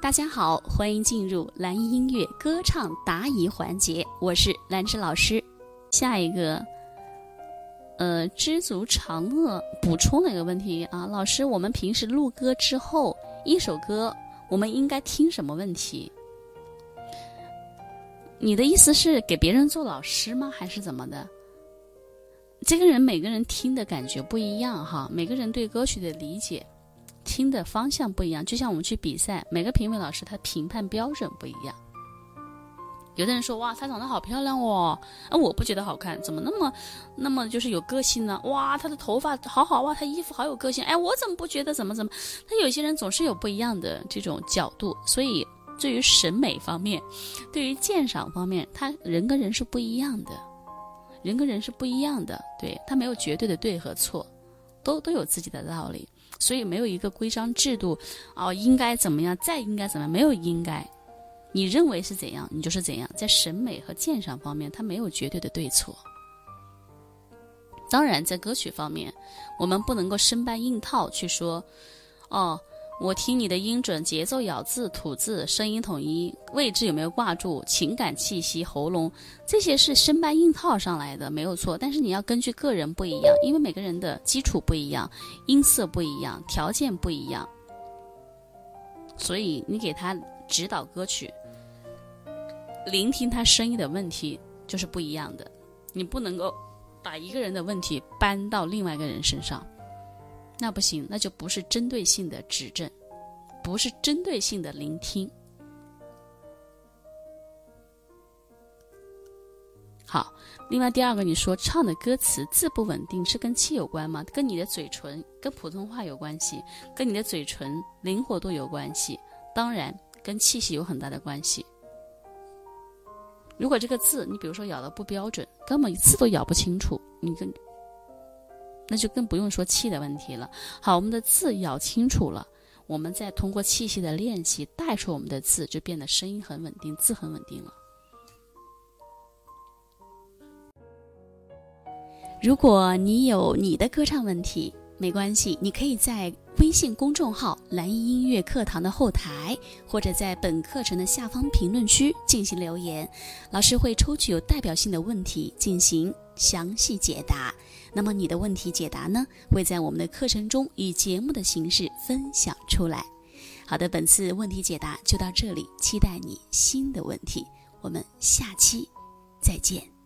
大家好，欢迎进入蓝音音乐歌唱答疑环节，我是兰芝老师。下一个，呃，知足常乐补充了一个问题啊，老师，我们平时录歌之后，一首歌我们应该听什么问题？你的意思是给别人做老师吗？还是怎么的？这个人每个人听的感觉不一样哈，每个人对歌曲的理解。听的方向不一样，就像我们去比赛，每个评委老师他评判标准不一样。有的人说哇，她长得好漂亮哦，啊，我不觉得好看，怎么那么那么就是有个性呢？哇，她的头发好好哇，她衣服好有个性，哎，我怎么不觉得怎么怎么？他有些人总是有不一样的这种角度，所以对于审美方面，对于鉴赏方面，他人跟人是不一样的，人跟人是不一样的，对他没有绝对的对和错，都都有自己的道理。所以没有一个规章制度，哦，应该怎么样，再应该怎么样，没有应该，你认为是怎样，你就是怎样。在审美和鉴赏方面，它没有绝对的对错。当然，在歌曲方面，我们不能够生搬硬套去说，哦。我听你的音准、节奏、咬字、吐字、声音统一、位置有没有挂住、情感气息、喉咙，这些是生搬硬套上来的，没有错。但是你要根据个人不一样，因为每个人的基础不一样，音色不一样，条件不一样，所以你给他指导歌曲，聆听他声音的问题就是不一样的。你不能够把一个人的问题搬到另外一个人身上。那不行，那就不是针对性的指正，不是针对性的聆听。好，另外第二个，你说唱的歌词字不稳定是跟气有关吗？跟你的嘴唇，跟普通话有关系，跟你的嘴唇灵活度有关系，当然跟气息有很大的关系。如果这个字你比如说咬的不标准，根本一次都咬不清楚，你跟。那就更不用说气的问题了。好，我们的字咬清楚了，我们再通过气息的练习带出我们的字，就变得声音很稳定，字很稳定了。如果你有你的歌唱问题，没关系，你可以在微信公众号“蓝音音乐课堂”的后台，或者在本课程的下方评论区进行留言，老师会抽取有代表性的问题进行详细解答。那么你的问题解答呢，会在我们的课程中以节目的形式分享出来。好的，本次问题解答就到这里，期待你新的问题，我们下期再见。